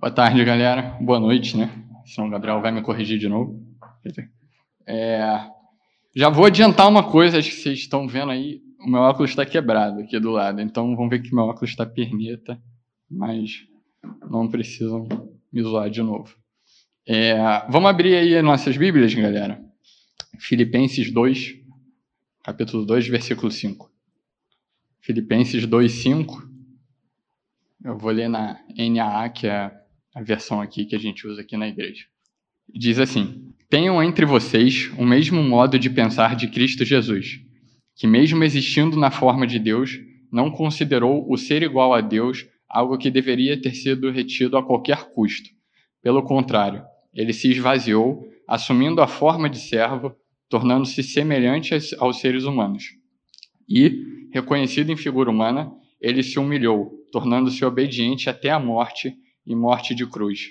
Boa tarde, galera. Boa noite, né? Senão o Gabriel vai me corrigir de novo. É, já vou adiantar uma coisa, acho que vocês estão vendo aí, o meu óculos está quebrado aqui do lado, então vão ver que meu óculos está perneta, mas não precisam me zoar de novo. É, vamos abrir aí nossas Bíblias, galera. Filipenses 2, capítulo 2, versículo 5. Filipenses 2, 5. Eu vou ler na NAA, que é a versão aqui que a gente usa aqui na igreja. Diz assim: Tenham entre vocês o mesmo modo de pensar de Cristo Jesus, que, mesmo existindo na forma de Deus, não considerou o ser igual a Deus algo que deveria ter sido retido a qualquer custo. Pelo contrário, ele se esvaziou, assumindo a forma de servo, tornando-se semelhante aos seres humanos. E, reconhecido em figura humana, ele se humilhou, tornando-se obediente até a morte e morte de cruz.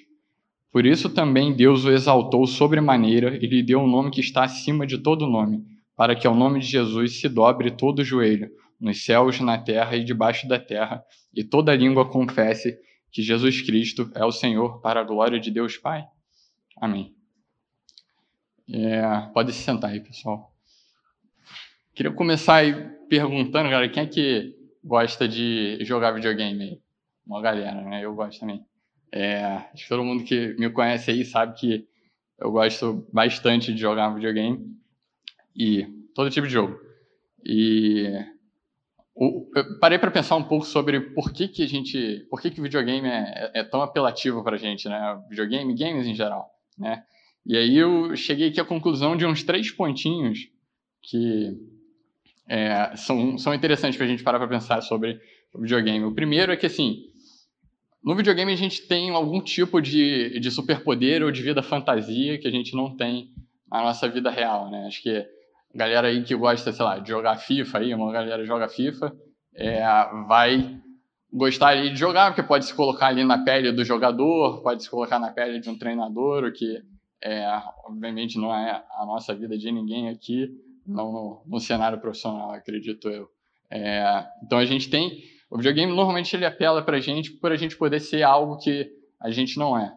Por isso também Deus o exaltou sobremaneira e lhe deu um nome que está acima de todo nome, para que ao nome de Jesus se dobre todo o joelho, nos céus, na terra e debaixo da terra, e toda língua confesse que Jesus Cristo é o Senhor, para a glória de Deus Pai. Amém. É, pode se sentar aí, pessoal. Queria começar aí perguntando, galera, quem é que gosta de jogar videogame? Uma galera, né? Eu gosto também. É, acho que todo mundo que me conhece aí sabe que eu gosto bastante de jogar videogame e todo tipo de jogo. E eu parei para pensar um pouco sobre por que, que a gente, por que, que videogame é, é tão apelativo para a gente, né? Videogame, games em geral, né? E aí eu cheguei aqui à conclusão de uns três pontinhos que é, são, são interessantes para a gente parar para pensar sobre videogame. O primeiro é que, assim, no videogame a gente tem algum tipo de, de superpoder ou de vida fantasia que a gente não tem na nossa vida real, né? Acho que a galera aí que gosta, sei lá, de jogar FIFA aí, uma galera joga FIFA, é, vai gostar ali de jogar, porque pode se colocar ali na pele do jogador, pode se colocar na pele de um treinador, o que é, obviamente não é a nossa vida de ninguém aqui, não no, no cenário profissional, acredito eu. É, então a gente tem o videogame normalmente ele apela para a gente por a gente poder ser algo que a gente não é,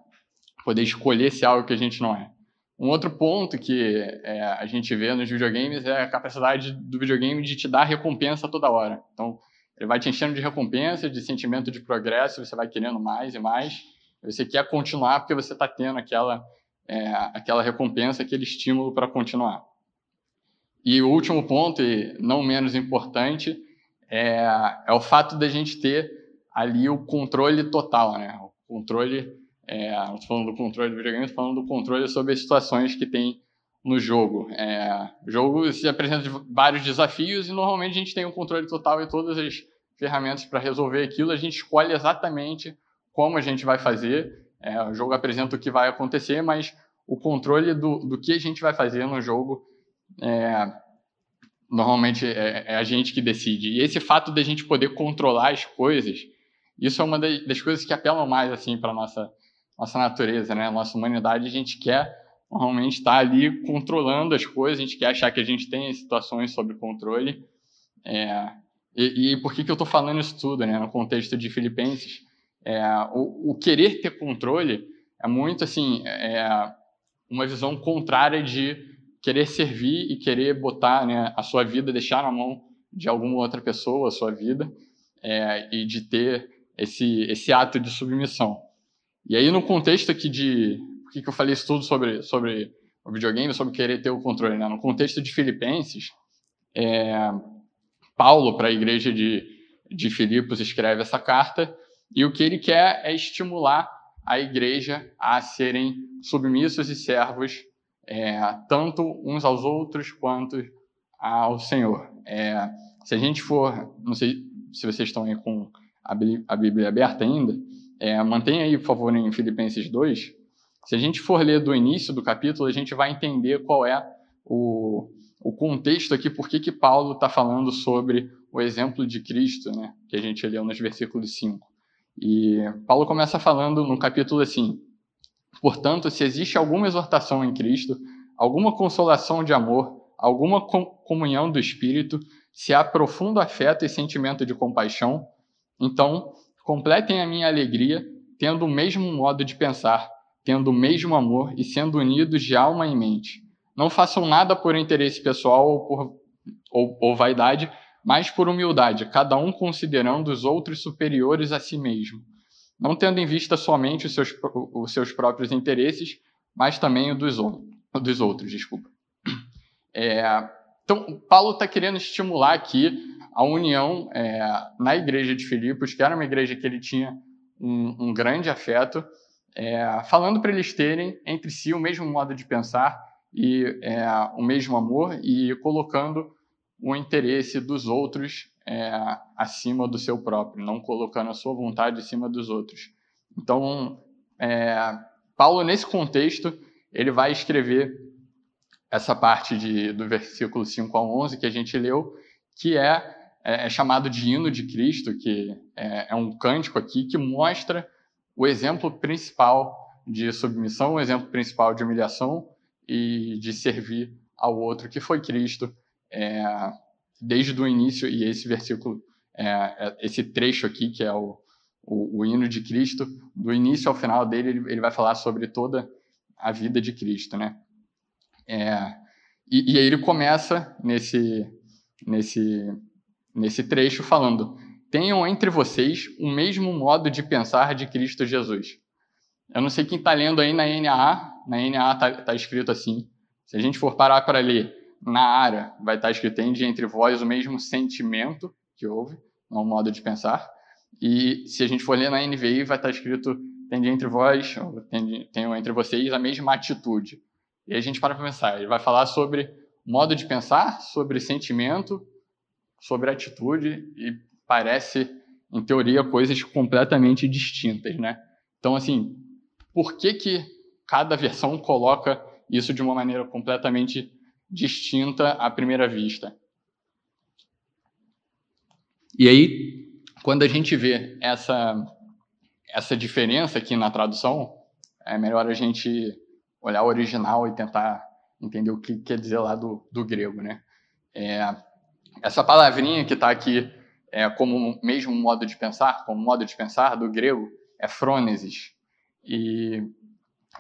poder escolher ser algo que a gente não é. Um outro ponto que é, a gente vê nos videogames é a capacidade do videogame de te dar recompensa toda hora. Então, ele vai te enchendo de recompensa, de sentimento de progresso, você vai querendo mais e mais. Você quer continuar porque você está tendo aquela, é, aquela recompensa, aquele estímulo para continuar. E o último ponto, e não menos importante, é, é o fato da gente ter ali o controle total, né? O controle, é, não estou falando do controle do videogame, estou falando do controle sobre as situações que tem no jogo. É, o jogo se apresenta vários desafios e normalmente a gente tem o um controle total e todas as ferramentas para resolver aquilo. A gente escolhe exatamente como a gente vai fazer. É, o jogo apresenta o que vai acontecer, mas o controle do, do que a gente vai fazer no jogo é, normalmente é, é, a gente que decide. E esse fato da gente poder controlar as coisas, isso é uma das, das coisas que apelam mais assim para nossa nossa natureza, né? Nossa humanidade, a gente quer normalmente estar ali controlando as coisas, a gente quer achar que a gente tem situações sob controle. É, e, e, por que, que eu estou falando isso tudo, né? No contexto de Filipenses, é, o, o, querer ter controle é muito assim, é uma visão contrária de querer servir e querer botar né, a sua vida, deixar na mão de alguma outra pessoa a sua vida é, e de ter esse, esse ato de submissão. E aí, no contexto aqui de. Por que, que eu falei isso tudo sobre, sobre o videogame, sobre querer ter o controle? Né? No contexto de Filipenses, é, Paulo, para a igreja de, de Filipos, escreve essa carta e o que ele quer é estimular a igreja a serem submissos e servos é, tanto uns aos outros quanto ao Senhor. É, se a gente for, não sei se vocês estão aí com a Bíblia aberta ainda, é, mantenha aí, por favor, em Filipenses 2. Se a gente for ler do início do capítulo, a gente vai entender qual é o, o contexto aqui, por que, que Paulo está falando sobre o exemplo de Cristo, né, que a gente leu nos versículos 5. E Paulo começa falando no capítulo assim: Portanto, se existe alguma exortação em Cristo, alguma consolação de amor, alguma comunhão do Espírito, se há profundo afeto e sentimento de compaixão, então completem a minha alegria, tendo o mesmo modo de pensar, tendo o mesmo amor e sendo unidos de alma e mente. Não façam nada por interesse pessoal ou por ou, ou vaidade, mas por humildade, cada um considerando os outros superiores a si mesmo, não tendo em vista somente os seus, os seus próprios interesses, mas também o dos, dos outros. Desculpa. É, então, Paulo está querendo estimular aqui a união é, na igreja de Filipos, que era uma igreja que ele tinha um, um grande afeto, é, falando para eles terem entre si o mesmo modo de pensar e é, o mesmo amor e colocando o interesse dos outros é, acima do seu próprio, não colocando a sua vontade acima dos outros. Então, é, Paulo, nesse contexto, ele vai escrever essa parte de, do versículo 5 a 11 que a gente leu, que é, é, é chamado de hino de Cristo, que é, é um cântico aqui que mostra o exemplo principal de submissão, o exemplo principal de humilhação e de servir ao outro, que foi Cristo, é, desde o início, e esse versículo, é, é, esse trecho aqui, que é o, o, o, hino de Cristo, do início ao final dele, ele, ele, vai falar sobre toda a vida de Cristo, né? É, e, e, aí ele começa nesse, nesse, nesse trecho falando: tenham entre vocês o mesmo modo de pensar de Cristo Jesus. Eu não sei quem está lendo aí na NAA, na NAA está tá escrito assim. Se a gente for parar para ler na área vai estar escrito tende entre vós o mesmo sentimento que houve, não modo de pensar. E se a gente for ler na NVI, vai estar escrito tende entre vós, tenho entre vocês a mesma atitude. E a gente para para pensar, ele vai falar sobre modo de pensar, sobre sentimento, sobre atitude e parece, em teoria, coisas completamente distintas, né? Então, assim, por que que cada versão coloca isso de uma maneira completamente distinta à primeira vista. E aí, quando a gente vê essa, essa diferença aqui na tradução, é melhor a gente olhar o original e tentar entender o que quer dizer lá do, do grego, né? É, essa palavrinha que está aqui é, como mesmo modo de pensar, como modo de pensar do grego, é frônesis. E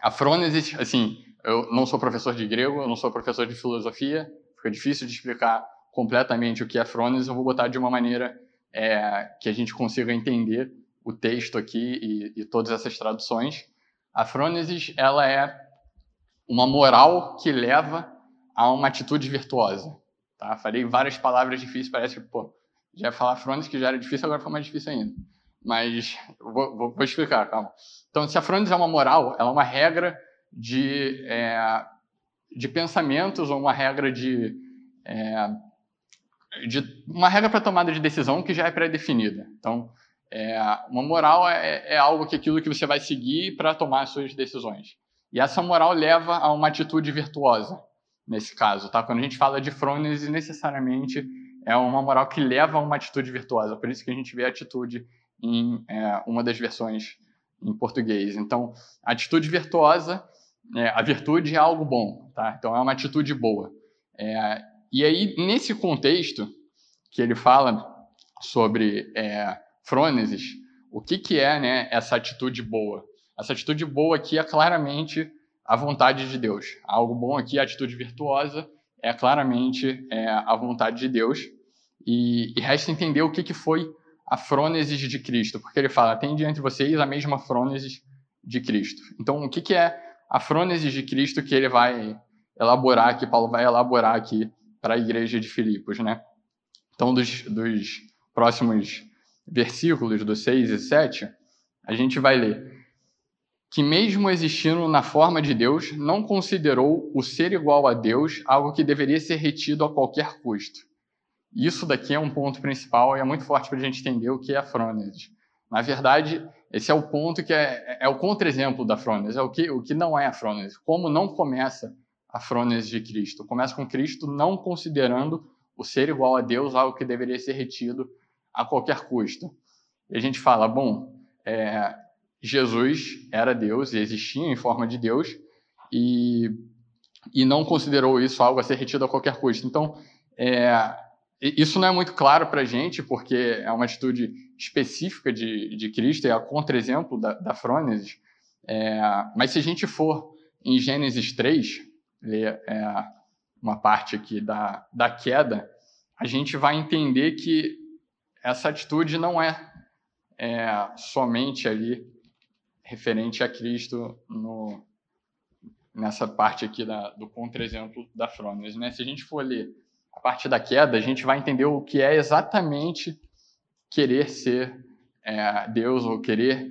a frônesis, assim, eu não sou professor de grego, eu não sou professor de filosofia, fica difícil de explicar completamente o que é Frônesis, eu vou botar de uma maneira é, que a gente consiga entender o texto aqui e, e todas essas traduções. A Frônesis, ela é uma moral que leva a uma atitude virtuosa. Tá? Falei várias palavras difíceis, parece que, pô, já ia falar Frônesis que já era difícil, agora foi mais difícil ainda. Mas vou, vou, vou explicar, calma. Então, se a Frônesis é uma moral, ela é uma regra de, é, de pensamentos ou uma regra de, é, de uma regra para tomada de decisão que já é pré-definida. Então, é, uma moral é, é, algo que aquilo que você vai seguir para tomar as suas decisões. E essa moral leva a uma atitude virtuosa, nesse caso. Tá? Quando a gente fala de frônese, necessariamente é uma moral que leva a uma atitude virtuosa. Por isso que a gente vê a atitude em é, uma das versões em português. Então, atitude virtuosa é, a virtude é algo bom, tá? Então é uma atitude boa. É, e aí, nesse contexto que ele fala sobre é, frônesis, o que, que é né, essa atitude boa? Essa atitude boa aqui é claramente a vontade de Deus. Algo bom aqui, a atitude virtuosa, é claramente é, a vontade de Deus. E, e resta entender o que, que foi a frônesis de Cristo, porque ele fala, tem diante de vocês a mesma frônesis de Cristo. Então, o que, que é a frônese de Cristo que ele vai elaborar, que Paulo vai elaborar aqui para a igreja de Filipos, né? Então, dos, dos próximos versículos, dos 6 e 7, a gente vai ler que mesmo existindo na forma de Deus, não considerou o ser igual a Deus algo que deveria ser retido a qualquer custo. Isso daqui é um ponto principal e é muito forte para a gente entender o que é a frônese. Na verdade, esse é o ponto que é, é o contra-exemplo da frônese, é o que, o que não é a frônese. Como não começa a frônese de Cristo? Começa com Cristo não considerando o ser igual a Deus algo que deveria ser retido a qualquer custo. E a gente fala, bom, é, Jesus era Deus e existia em forma de Deus e, e não considerou isso algo a ser retido a qualquer custo. Então, é, isso não é muito claro para a gente, porque é uma atitude específica de, de Cristo, é a contra-exemplo da, da Frônesis. É, mas se a gente for em Gênesis 3, ler é, uma parte aqui da, da queda, a gente vai entender que essa atitude não é, é somente ali referente a Cristo no, nessa parte aqui da, do contra-exemplo da Frônias. Né? Se a gente for ler a parte da queda, a gente vai entender o que é exatamente querer ser é, Deus ou querer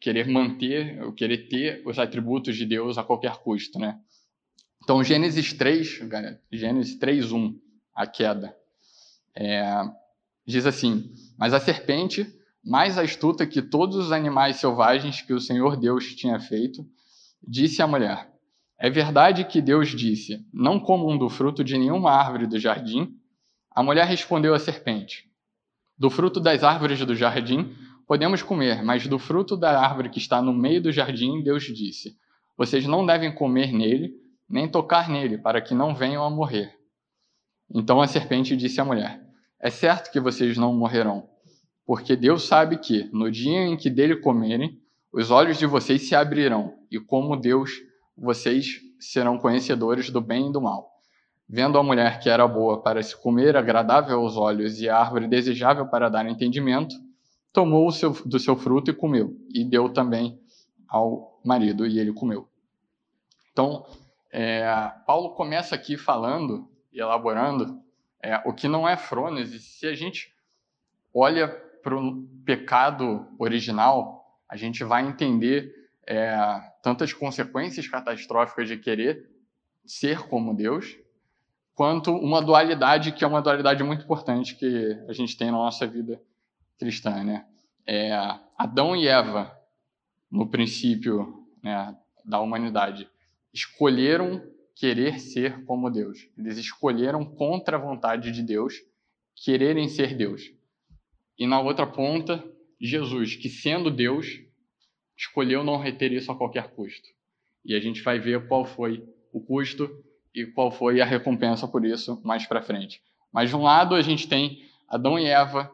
querer manter, ou querer ter os atributos de Deus a qualquer custo, né? Então, Gênesis 3, Gênesis 3, 1, a queda, é, diz assim, mas a serpente, mais astuta que todos os animais selvagens que o Senhor Deus tinha feito, Disse a mulher: É verdade que Deus disse: Não comam do fruto de nenhuma árvore do jardim? A mulher respondeu à serpente: Do fruto das árvores do jardim podemos comer, mas do fruto da árvore que está no meio do jardim, Deus disse: Vocês não devem comer nele, nem tocar nele, para que não venham a morrer. Então a serpente disse à mulher: É certo que vocês não morrerão, porque Deus sabe que, no dia em que dele comerem, os olhos de vocês se abrirão, e como Deus, vocês serão conhecedores do bem e do mal. Vendo a mulher que era boa para se comer, agradável aos olhos, e a árvore desejável para dar entendimento, tomou seu, do seu fruto e comeu, e deu também ao marido, e ele comeu. Então, é, Paulo começa aqui falando e elaborando é, o que não é frônese. Se a gente olha para o pecado original, a gente vai entender é, tantas consequências catastróficas de querer ser como Deus, quanto uma dualidade que é uma dualidade muito importante que a gente tem na nossa vida cristã, né? É, Adão e Eva, no princípio né, da humanidade, escolheram querer ser como Deus. Eles escolheram contra a vontade de Deus quererem ser Deus. E na outra ponta, Jesus, que sendo Deus, escolheu não reter isso a qualquer custo. E a gente vai ver qual foi o custo e qual foi a recompensa por isso mais para frente. Mas de um lado a gente tem Adão e Eva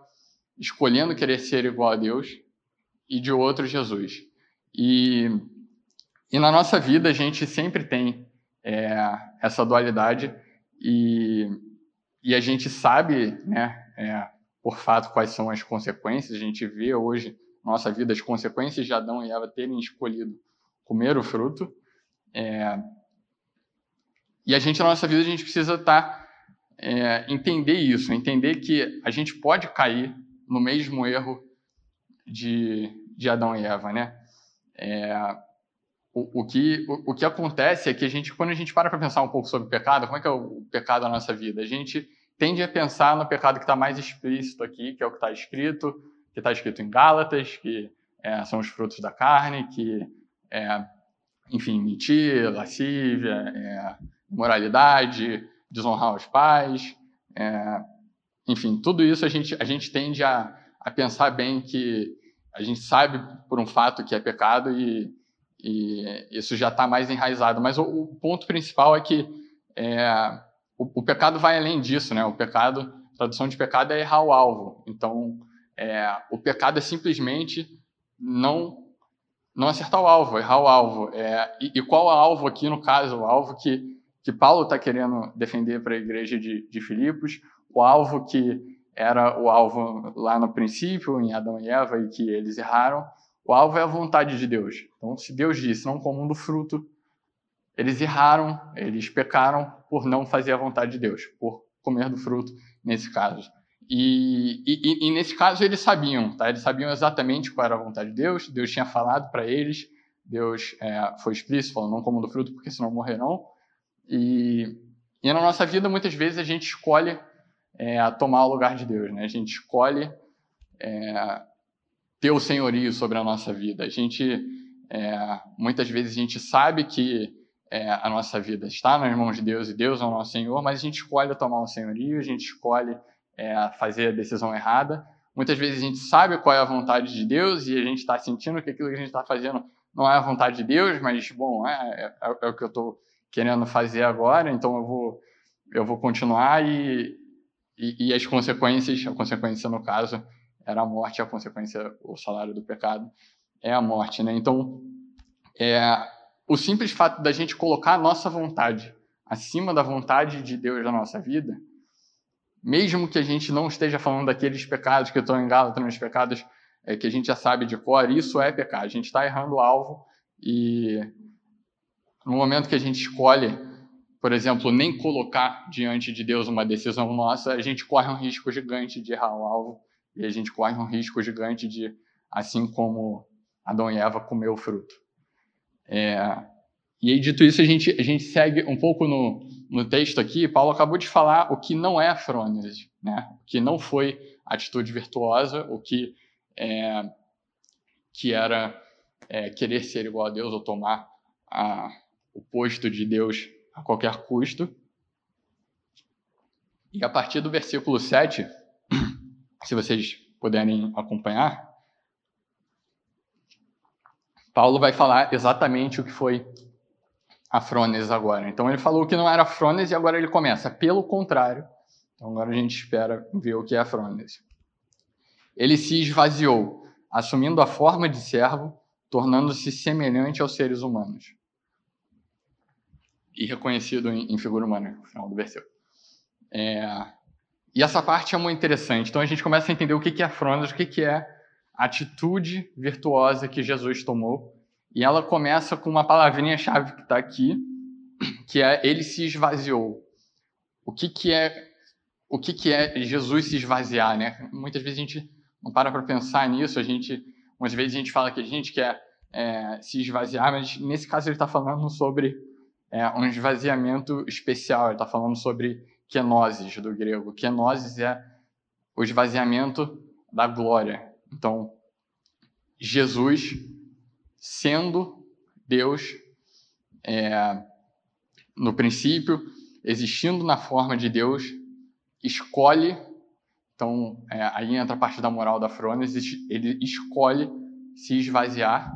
escolhendo querer ser igual a Deus e de outro Jesus. E, e na nossa vida a gente sempre tem é, essa dualidade e, e a gente sabe, né, é, por fato, quais são as consequências. A gente vê hoje na nossa vida as consequências de Adão e Eva terem escolhido comer o fruto. É, e a gente, na nossa vida, a gente precisa estar, tá, é, entender isso, entender que a gente pode cair no mesmo erro de, de Adão e Eva, né? É, o, o, que, o, o, que acontece é que a gente, quando a gente para para pensar um pouco sobre o pecado, como é que é o pecado na nossa vida? A gente tende a pensar no pecado que está mais explícito aqui, que é o que está escrito, que está escrito em Gálatas, que é, são os frutos da carne, que, é, enfim, mentir, lascívia, é, moralidade, desonrar os pais, é, enfim, tudo isso a gente, a gente tende a, a pensar bem que a gente sabe por um fato que é pecado e, e isso já está mais enraizado. Mas o, o, ponto principal é que é, o, o, pecado vai além disso, né? O pecado, tradução de pecado é errar o alvo. Então, é, o pecado é simplesmente não não acertar o alvo, errar o alvo. É, e, e, qual o alvo aqui, no caso? O alvo que, que Paulo está querendo defender para a igreja de, de Filipos, o alvo que era o alvo lá no princípio, em Adão e Eva, e que eles erraram, o alvo é a vontade de Deus. Então, se Deus disse, não comam do fruto, eles erraram, eles pecaram por não fazer a vontade de Deus, por comer do fruto, nesse caso. E, e, e, nesse caso eles sabiam, tá? Eles sabiam exatamente qual era a vontade de Deus. Deus tinha falado para eles. Deus é, foi explícito, falou: não comam do fruto, porque senão morrerão. E, e na nossa vida muitas vezes a gente escolhe é, tomar o lugar de Deus, né? A gente escolhe é, ter o senhorio sobre a nossa vida. A gente é, muitas vezes a gente sabe que é, a nossa vida está nas mãos de Deus e Deus é o nosso Senhor, mas a gente escolhe tomar o senhorio, a gente escolhe é, fazer a decisão errada. Muitas vezes a gente sabe qual é a vontade de Deus e a gente está sentindo que aquilo que a gente está fazendo não é a vontade de Deus, mas, bom, é, é, é o que eu estou querendo fazer agora, então eu vou, eu vou continuar e, e, e, as consequências, a consequência no caso era a morte, a consequência, o salário do pecado é a morte, né? Então, é, o simples fato da gente colocar a nossa vontade acima da vontade de Deus na nossa vida, mesmo que a gente não esteja falando daqueles pecados que estão em Gálatas, nos pecados é, que a gente já sabe de cor, isso é pecado. A gente está errando o alvo e no momento que a gente escolhe, por exemplo, nem colocar diante de Deus uma decisão nossa, a gente corre um risco gigante de errar o alvo e a gente corre um risco gigante de, assim como Adão e Eva, comer o fruto. É, e aí, dito isso, a gente, a gente segue um pouco no, no texto aqui. Paulo acabou de falar o que não é frônese, né? o que não foi atitude virtuosa, o que, é, que era é, querer ser igual a Deus ou tomar a, o posto de Deus a qualquer custo. E a partir do versículo 7, se vocês puderem acompanhar, Paulo vai falar exatamente o que foi a frônese agora. Então ele falou que não era frônese e agora ele começa. Pelo contrário, então agora a gente espera ver o que é a frônese. Ele se esvaziou, assumindo a forma de servo, tornando-se semelhante aos seres humanos. E reconhecido em, em figura humana, no final do versículo. É, e essa parte é muito interessante. Então a gente começa a entender o que é frônese, o que é a atitude virtuosa que Jesus tomou. E ela começa com uma palavrinha-chave que está aqui, que é ele se esvaziou. O que, que é o que, que é Jesus se esvaziar, né? Muitas vezes a gente não para para pensar nisso. A gente, umas vezes a gente fala que a gente quer é, se esvaziar, mas nesse caso ele está falando sobre é, um esvaziamento especial. Ele está falando sobre kenosis do grego. Kenosis é o esvaziamento da glória. Então, Jesus, sendo Deus, é, no princípio, existindo na forma de Deus, escolhe. Então, é, aí entra a parte da moral da Frones, ele escolhe se esvaziar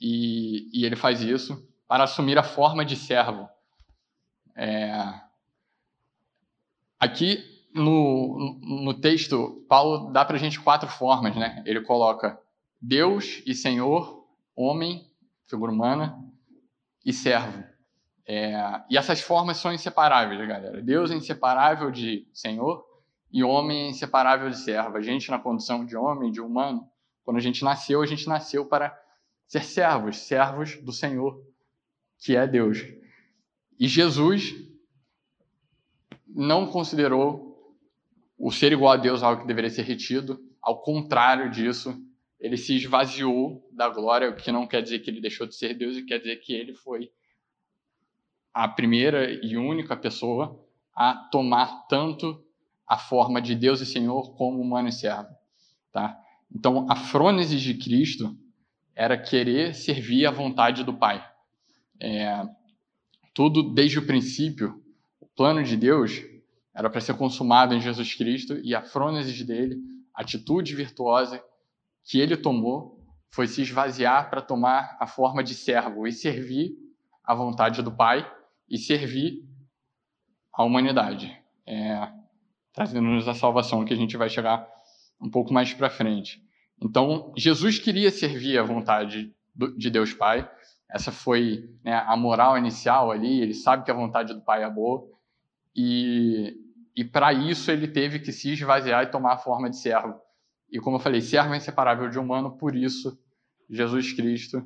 e, e, ele faz isso para assumir a forma de servo. É, aqui no, no texto, Paulo dá para a gente quatro formas, né? Ele coloca Deus e Senhor, homem, figura humana, e servo. É, e essas formas são inseparáveis, galera. Deus é inseparável de Senhor e homem é inseparável de servo. A gente, na condição de homem, de humano, quando a gente nasceu, a gente nasceu para ser servos, servos do Senhor, que é Deus. E Jesus não considerou o ser igual a Deus algo que deveria ser retido. Ao contrário disso, ele se esvaziou da glória, o que não quer dizer que ele deixou de ser Deus, e quer dizer que ele foi a primeira e única pessoa a tomar tanto a forma de Deus e Senhor como humano e servo. Tá? Então, a frônese de Cristo era querer servir à vontade do Pai. É, tudo desde o princípio, o plano de Deus era para ser consumado em Jesus Cristo e a frônese dele, a atitude virtuosa que ele tomou, foi se esvaziar para tomar a forma de servo e servir à vontade do Pai e servir a humanidade, é, trazendo-nos a salvação que a gente vai chegar um pouco mais para frente. Então, Jesus queria servir à vontade de Deus Pai. Essa foi né, a moral inicial ali. Ele sabe que a vontade do Pai é boa e e para isso ele teve que se esvaziar e tomar a forma de servo. E como eu falei, servo é inseparável de humano, por isso Jesus Cristo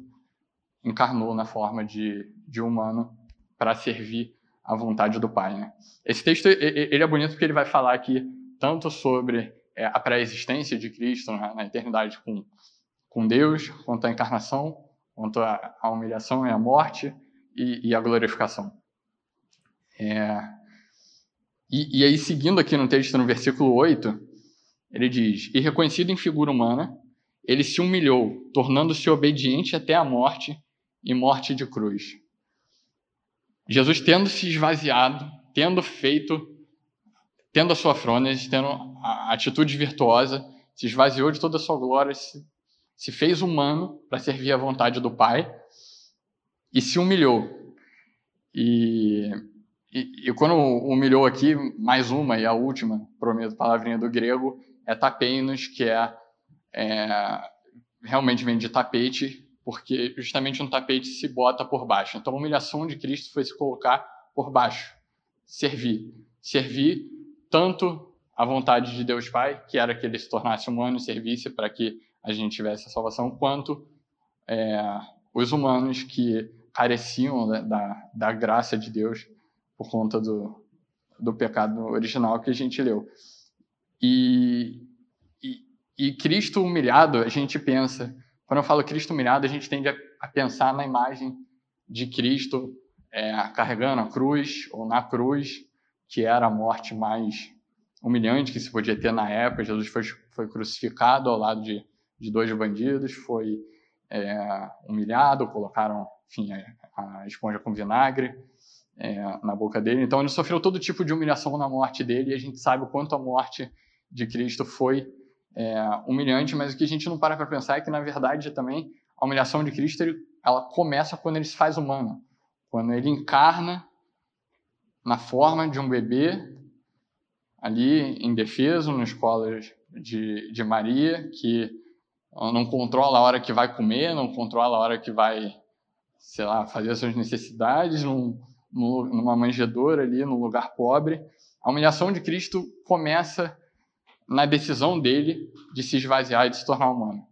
encarnou na forma de, de humano para servir à vontade do Pai. Né? Esse texto ele é bonito porque ele vai falar aqui tanto sobre é, a pré-existência de Cristo né, na eternidade com, com Deus, quanto a encarnação, quanto a humilhação e a morte e, e a glorificação. É, e, e aí, seguindo aqui no texto, no versículo 8, ele diz: E reconhecido em figura humana, ele se humilhou, tornando-se obediente até a morte e morte de cruz. Jesus, tendo se esvaziado, tendo feito, tendo a sua frônese, tendo a atitude virtuosa, se esvaziou de toda a sua glória, se, se fez humano para servir à vontade do Pai e se humilhou. E e, e, quando humilhou aqui, mais uma e a última, prometo, palavrinha do grego, é tapeinos, que é, é realmente vem de tapete, porque justamente um tapete se bota por baixo. Então a humilhação de Cristo foi se colocar por baixo, servir. Servir tanto a vontade de Deus Pai, que era que ele se tornasse humano e servisse para que a gente tivesse a salvação, quanto é, os humanos que careciam da, da, da, graça de Deus por conta do, do pecado original que a gente leu. E, e, e Cristo humilhado, a gente pensa, quando eu falo Cristo humilhado, a gente tende a, a pensar na imagem de Cristo é, carregando a cruz, ou na cruz, que era a morte mais humilhante que se podia ter na época. Jesus foi, foi crucificado ao lado de, de dois bandidos, foi é, humilhado, colocaram enfim, a, a esponja com vinagre é, na boca dele. Então ele sofreu todo tipo de humilhação na morte dele e a gente sabe o quanto a morte de Cristo foi é, humilhante, mas o que a gente não para para pensar é que, na verdade, também a humilhação de Cristo ela começa quando ele se faz humano, quando ele encarna na forma de um bebê ali indefeso nas escolas de, de Maria, que não controla a hora que vai comer, não controla a hora que vai, sei lá, fazer as suas necessidades, num, numa manjedoura ali, num lugar pobre. A humilhação de Cristo começa na decisão dele de se esvaziar e de se tornar humano.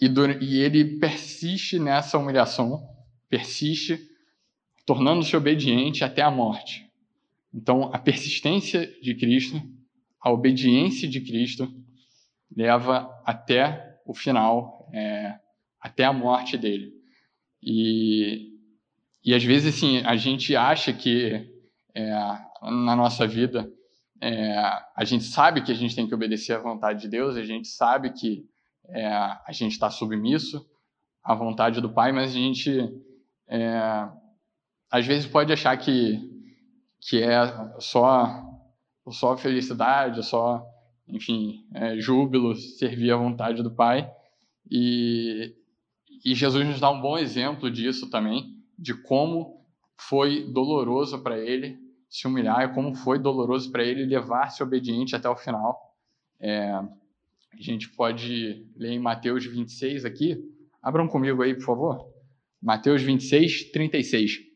E, e ele persiste nessa humilhação, persiste, tornando-se obediente até a morte. Então, a persistência de Cristo, a obediência de Cristo, leva até o final, é, até a morte dele. E, e às vezes, assim, a gente acha que é, na nossa vida é, a gente sabe que a gente tem que obedecer à vontade de Deus, a gente sabe que é, a gente está submisso à vontade do Pai, mas a gente é, às vezes pode achar que que é só só felicidade, só enfim é, júbilo, servir à vontade do Pai e, e Jesus nos dá um bom exemplo disso também, de como foi doloroso para ele se humilhar e como foi doloroso para ele levar-se obediente até o final. É, a gente pode ler em Mateus 26 aqui. Abram comigo aí, por favor. Mateus 26, 36.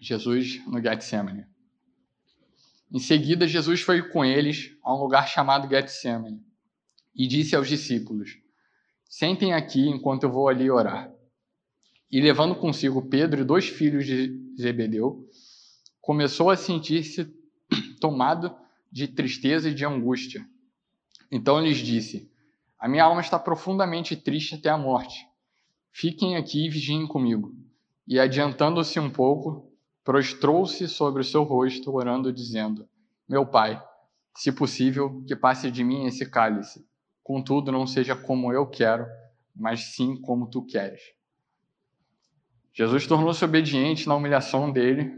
Jesus no Getsemane. Em seguida, Jesus foi com eles a um lugar chamado Getsemane e disse aos discípulos: Sentem aqui enquanto eu vou ali orar. E levando consigo Pedro e dois filhos de Zebedeu, começou a sentir-se tomado de tristeza e de angústia. Então lhes disse: A minha alma está profundamente triste até a morte. Fiquem aqui e vigiem comigo. E adiantando-se um pouco, prostrou-se sobre o seu rosto, orando, dizendo: Meu pai, se possível, que passe de mim esse cálice. Contudo, não seja como eu quero, mas sim como tu queres. Jesus tornou-se obediente na humilhação dele,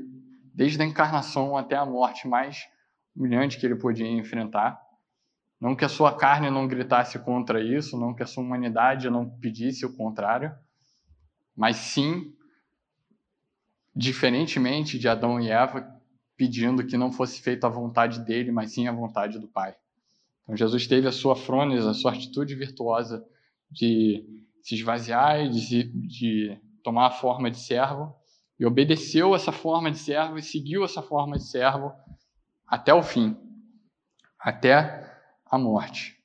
desde a encarnação até a morte mais humilhante que ele podia enfrentar. Não que a sua carne não gritasse contra isso, não que a sua humanidade não pedisse o contrário, mas sim, diferentemente de Adão e Eva, pedindo que não fosse feita a vontade dele, mas sim a vontade do Pai. Então, Jesus teve a sua frones, a sua atitude virtuosa de se esvaziar e de, de tomar a forma de servo, e obedeceu essa forma de servo e seguiu essa forma de servo até o fim, até a morte.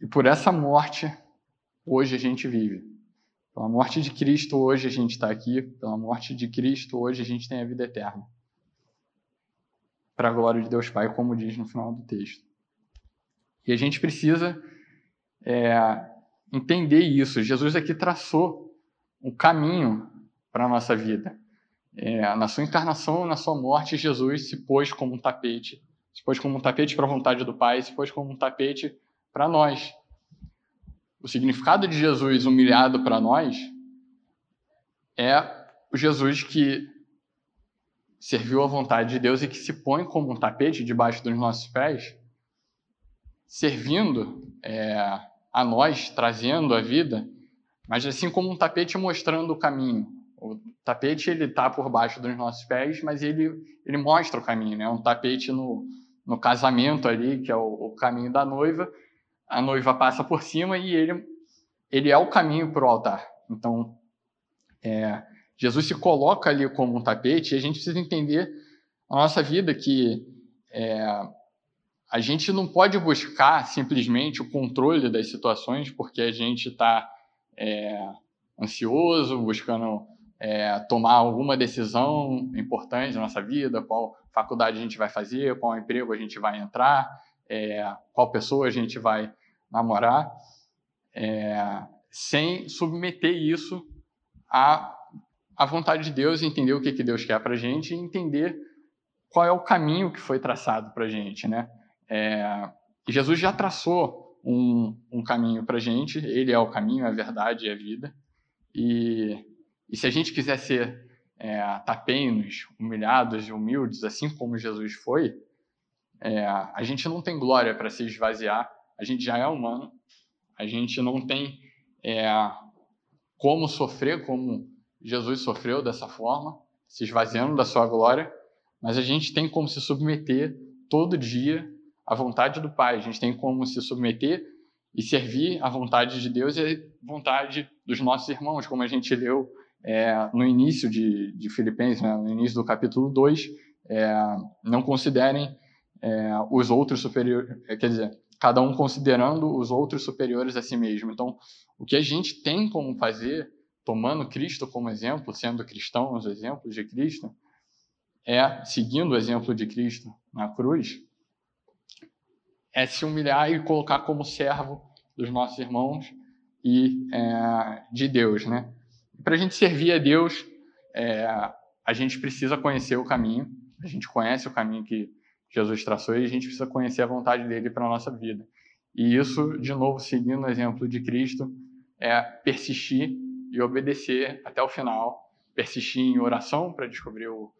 E por essa morte, hoje a gente vive. Pela morte de Cristo, hoje a gente está aqui. Pela morte de Cristo, hoje a gente tem a vida eterna. Para a glória de Deus Pai, como diz no final do texto. E a gente precisa é, entender isso. Jesus aqui traçou um caminho para a nossa vida. É, na sua encarnação, na sua morte, Jesus se pôs como um tapete. Se pôs como um tapete para a vontade do Pai, se pôs como um tapete para nós. O significado de Jesus humilhado para nós é o Jesus que serviu à vontade de Deus e que se põe como um tapete debaixo dos nossos pés servindo é, a nós, trazendo a vida, mas assim como um tapete mostrando o caminho, O tapete ele está por baixo dos nossos pés, mas ele ele mostra o caminho, né? É um tapete no, no casamento ali, que é o, o caminho da noiva. A noiva passa por cima e ele ele é o caminho para o altar. Então, é, Jesus se coloca ali como um tapete e a gente precisa entender a nossa vida que é, a gente não pode buscar simplesmente o controle das situações porque a gente está é, ansioso, buscando é, tomar alguma decisão importante na nossa vida, qual faculdade a gente vai fazer, qual emprego a gente vai entrar, é, qual pessoa a gente vai namorar, é, sem submeter isso à, à vontade de Deus, entender o que, que Deus quer para a gente e entender qual é o caminho que foi traçado para a gente, né? É, Jesus já traçou um, um caminho para a gente, ele é o caminho, a verdade e a vida. E, e se a gente quiser ser é, tapenos, humilhados e humildes, assim como Jesus foi, é, a gente não tem glória para se esvaziar, a gente já é humano, a gente não tem é, como sofrer como Jesus sofreu dessa forma, se esvaziando da sua glória, mas a gente tem como se submeter todo dia à vontade do Pai, a gente tem como se submeter e servir à vontade de Deus e à vontade dos nossos irmãos, como a gente leu é, no início de, de Filipenses, né, no início do capítulo 2, é, não considerem é, os outros superiores, é, quer dizer, cada um considerando os outros superiores a si mesmo. Então, o que a gente tem como fazer, tomando Cristo como exemplo, sendo cristãos, exemplos de Cristo, é, seguindo o exemplo de Cristo na cruz, é se humilhar e colocar como servo dos nossos irmãos e é, de Deus, né? Para a gente servir a Deus, é, a gente precisa conhecer o caminho. A gente conhece o caminho que Jesus traçou e a gente precisa conhecer a vontade dele para a nossa vida. E isso, de novo, seguindo o exemplo de Cristo, é persistir e obedecer até o final. Persistir em oração para descobrir o,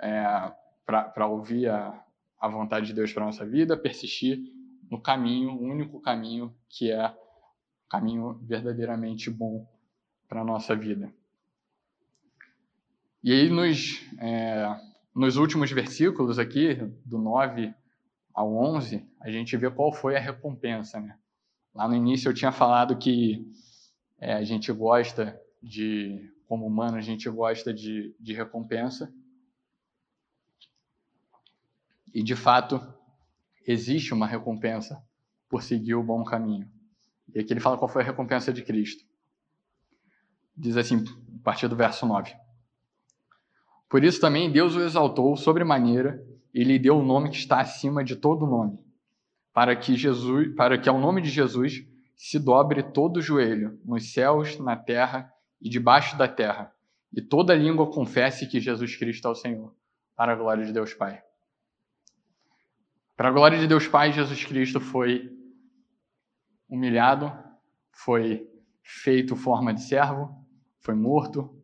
é, para ouvir a, a vontade de Deus para nossa vida, persistir no caminho, o único caminho que é o caminho verdadeiramente bom para nossa vida. E aí, nos, é, nos últimos versículos aqui, do 9 ao 11, a gente vê qual foi a recompensa. Né? Lá no início eu tinha falado que é, a gente gosta de, como humano, a gente gosta de, de recompensa. E, de fato, existe uma recompensa por seguir o bom caminho. E aqui ele fala qual foi a recompensa de Cristo. Diz assim, a partir do verso 9. Por isso também Deus o exaltou sobremaneira e lhe deu o nome que está acima de todo nome, para que Jesus, para que ao nome de Jesus se dobre todo o joelho, nos céus, na terra e debaixo da terra, e toda língua confesse que Jesus Cristo é o Senhor, para a glória de Deus Pai. Para a glória de Deus Pai, Jesus Cristo foi humilhado, foi feito forma de servo, foi morto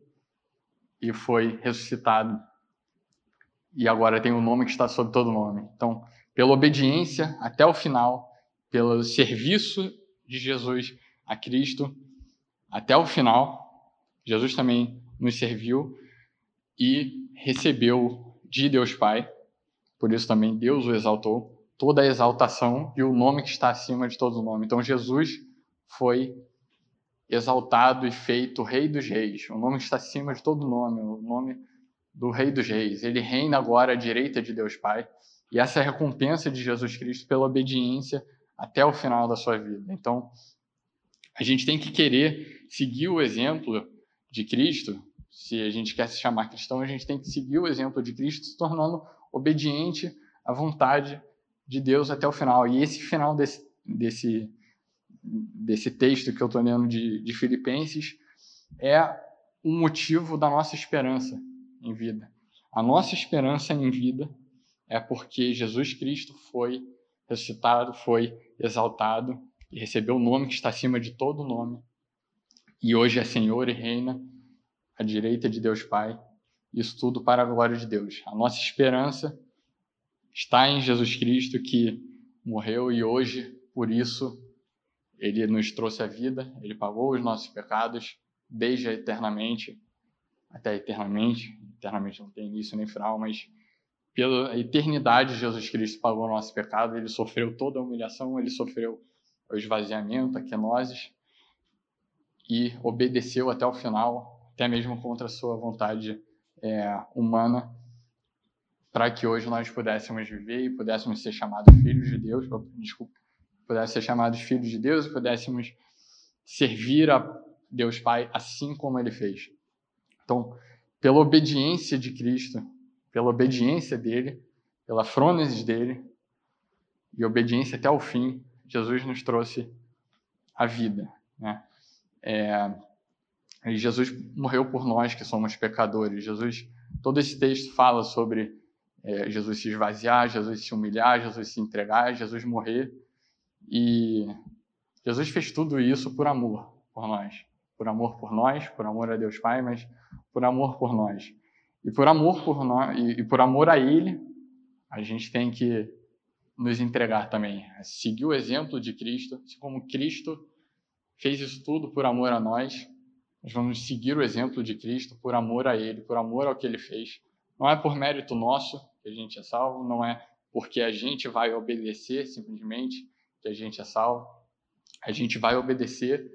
e foi ressuscitado. E agora tem o um nome que está sobre todo nome. Então, pela obediência até o final, pelo serviço de Jesus a Cristo até o final, Jesus também nos serviu e recebeu de Deus Pai por isso também Deus o exaltou, toda a exaltação e o nome que está acima de todo nome. Então Jesus foi exaltado e feito Rei dos Reis, o nome está acima de todo nome, o nome do Rei dos Reis. Ele reina agora à direita de Deus Pai. E essa é a recompensa de Jesus Cristo pela obediência até o final da sua vida. Então, a gente tem que querer seguir o exemplo de Cristo. Se a gente quer se chamar cristão, a gente tem que seguir o exemplo de Cristo, se tornando obediente à vontade de Deus até o final. E esse final desse, desse, desse texto que eu estou lendo de, de Filipenses é o motivo da nossa esperança em vida. A nossa esperança em vida é porque Jesus Cristo foi ressuscitado, foi exaltado e recebeu o nome que está acima de todo nome. E hoje é Senhor e reina à direita de Deus Pai isso tudo para a glória de Deus. A nossa esperança está em Jesus Cristo que morreu e hoje, por isso, ele nos trouxe a vida, ele pagou os nossos pecados desde eternamente até eternamente. Eternamente não tem início nem final, mas pela eternidade Jesus Cristo pagou o nosso pecado, ele sofreu toda a humilhação, ele sofreu o esvaziamento, a quenoses, e obedeceu até o final, até mesmo contra a sua vontade é, humana, para que hoje nós pudéssemos viver e pudéssemos ser chamados filhos de Deus, desculpa, pudéssemos ser chamados filhos de Deus e pudéssemos servir a Deus Pai assim como ele fez. Então, pela obediência de Cristo, pela obediência dele, pela frônesis dele e obediência até o fim, Jesus nos trouxe a vida. Né? É, e Jesus morreu por nós que somos pecadores. Jesus, todo esse texto fala sobre é, Jesus se esvaziar, Jesus se humilhar, Jesus se entregar, Jesus morrer. E Jesus fez tudo isso por amor por nós. Por amor por nós, por amor a Deus Pai, mas por amor por nós. E por amor por nós e, e por amor a Ele, a gente tem que nos entregar também, seguir o exemplo de Cristo, assim como Cristo fez isso tudo por amor a nós, nós vamos seguir o exemplo de Cristo por amor a Ele, por amor ao que Ele fez. Não é por mérito nosso que a gente é salvo, não é porque a gente vai obedecer simplesmente que a gente é salvo. A gente vai obedecer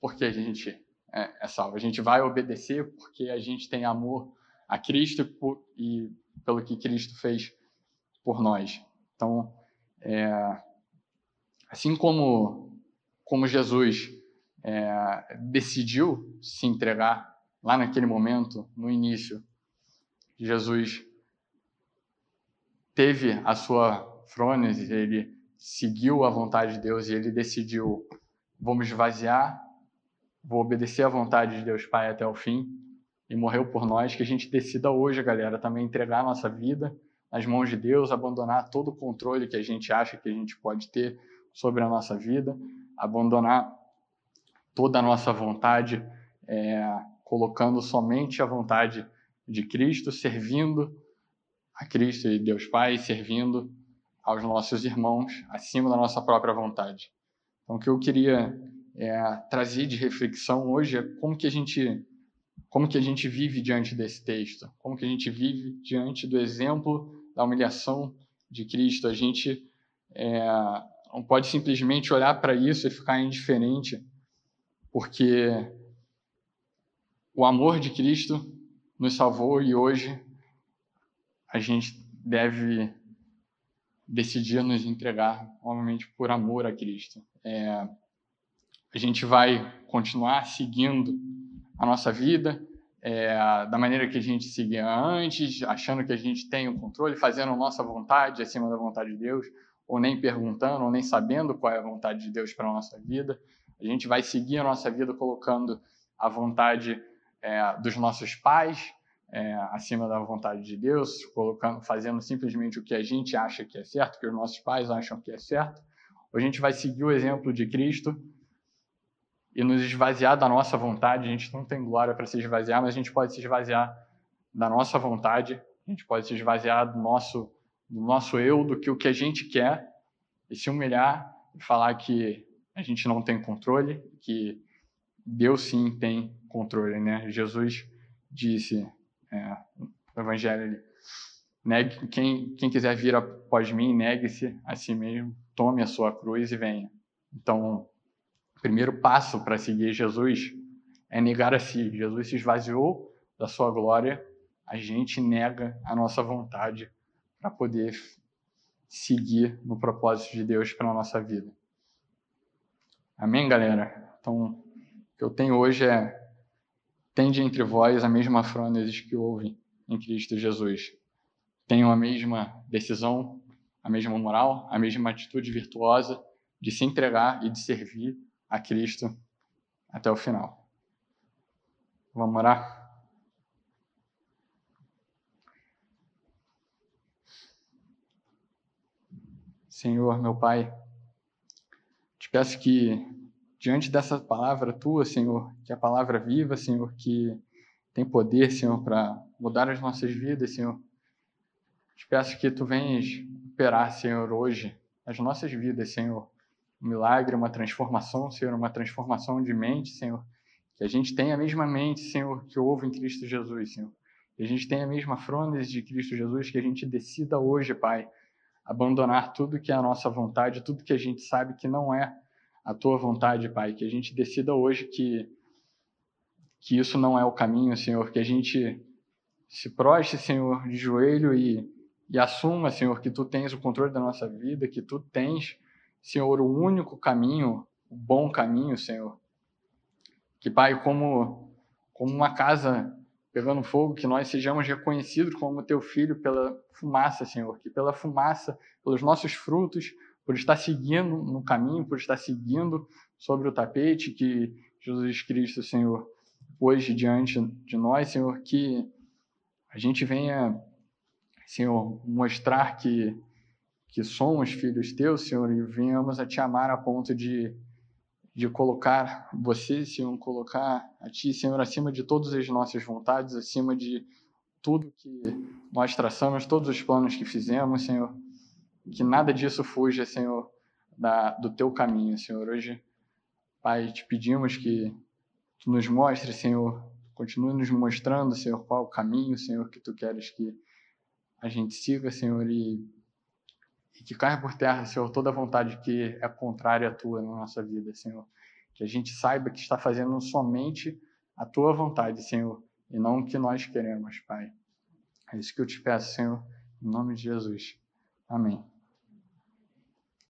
porque a gente é, é salvo. A gente vai obedecer porque a gente tem amor a Cristo e, e pelo que Cristo fez por nós. Então, é, assim como, como Jesus é, decidiu se entregar lá naquele momento, no início, Jesus teve a sua frônese, ele seguiu a vontade de Deus e ele decidiu: vamos esvaziar, vou obedecer à vontade de Deus Pai até o fim e morreu por nós. Que a gente decida hoje, galera, também entregar a nossa vida nas mãos de Deus, abandonar todo o controle que a gente acha que a gente pode ter sobre a nossa vida, abandonar toda a nossa vontade, é, colocando somente a vontade de Cristo, servindo a Cristo e Deus Pai, servindo aos nossos irmãos acima da nossa própria vontade. Então, o que eu queria é, trazer de reflexão hoje é como que a gente como que a gente vive diante desse texto, como que a gente vive diante do exemplo da humilhação de Cristo. A gente é, não pode simplesmente olhar para isso e ficar indiferente, porque o amor de Cristo nos salvou e hoje a gente deve decidir nos entregar novamente por amor a Cristo. É, a gente vai continuar seguindo a nossa vida é, da maneira que a gente seguia antes, achando que a gente tem o controle, fazendo a nossa vontade acima da vontade de Deus, ou nem perguntando, ou nem sabendo qual é a vontade de Deus para a nossa vida. A gente vai seguir a nossa vida colocando a vontade é, dos nossos pais, é, acima da vontade de Deus, colocando, fazendo simplesmente o que a gente acha que é certo, que os nossos pais acham que é certo, ou a gente vai seguir o exemplo de Cristo e nos esvaziar da nossa vontade. A gente não tem glória para se esvaziar, mas a gente pode se esvaziar da nossa vontade, a gente pode se esvaziar do nosso, do nosso eu, do que o que a gente quer, e se humilhar e falar que a gente não tem controle, que Deus sim tem controle, né? Jesus disse é, Evangelho ali. Negue, quem, quem quiser vir após mim, negue-se a si mesmo, tome a sua cruz e venha. Então, o primeiro passo para seguir Jesus é negar a si. Jesus se esvaziou da sua glória, a gente nega a nossa vontade para poder seguir no propósito de Deus para nossa vida. Amém, galera? Então, o que eu tenho hoje é Tende entre vós a mesma frônesis que houve em Cristo Jesus. Tenham a mesma decisão, a mesma moral, a mesma atitude virtuosa de se entregar e de servir a Cristo até o final. Vamos orar? Senhor, meu Pai, te peço que diante dessa palavra tua, Senhor, que é a palavra viva, Senhor, que tem poder, Senhor, para mudar as nossas vidas, Senhor. Te peço que tu venhas operar, Senhor, hoje as nossas vidas, Senhor. Um milagre, uma transformação, Senhor, uma transformação de mente, Senhor, Que a gente tenha a mesma mente, Senhor, que houve em Cristo Jesus, Senhor. Que a gente tenha a mesma frônese de Cristo Jesus, que a gente decida hoje, Pai, abandonar tudo que é a nossa vontade, tudo que a gente sabe que não é a tua vontade, Pai. Que a gente decida hoje que, que isso não é o caminho, Senhor. Que a gente se proste, Senhor, de joelho e, e assuma, Senhor, que tu tens o controle da nossa vida, que tu tens, Senhor, o único caminho, o bom caminho, Senhor. Que, Pai, como, como uma casa pegando fogo, que nós sejamos reconhecidos como teu filho pela fumaça, Senhor, que pela fumaça, pelos nossos frutos, por estar seguindo no caminho, por estar seguindo sobre o tapete que Jesus Cristo, Senhor, hoje diante de nós, Senhor, que a gente venha, Senhor, mostrar que que somos filhos teus, Senhor, e venhamos a te amar a ponto de de colocar você, Senhor, colocar a Ti, Senhor, acima de todas as nossas vontades, acima de tudo que nós traçamos, todos os planos que fizemos, Senhor, que nada disso fuja, Senhor, da, do Teu caminho, Senhor. Hoje, Pai, te pedimos que Tu nos mostre, Senhor, continue nos mostrando, Senhor, qual o caminho, Senhor, que Tu queres que a gente siga, Senhor, e e que caia por terra, Senhor, toda vontade que é contrária à tua na nossa vida, Senhor. Que a gente saiba que está fazendo somente a tua vontade, Senhor, e não o que nós queremos, Pai. É isso que eu te peço, Senhor, em nome de Jesus. Amém.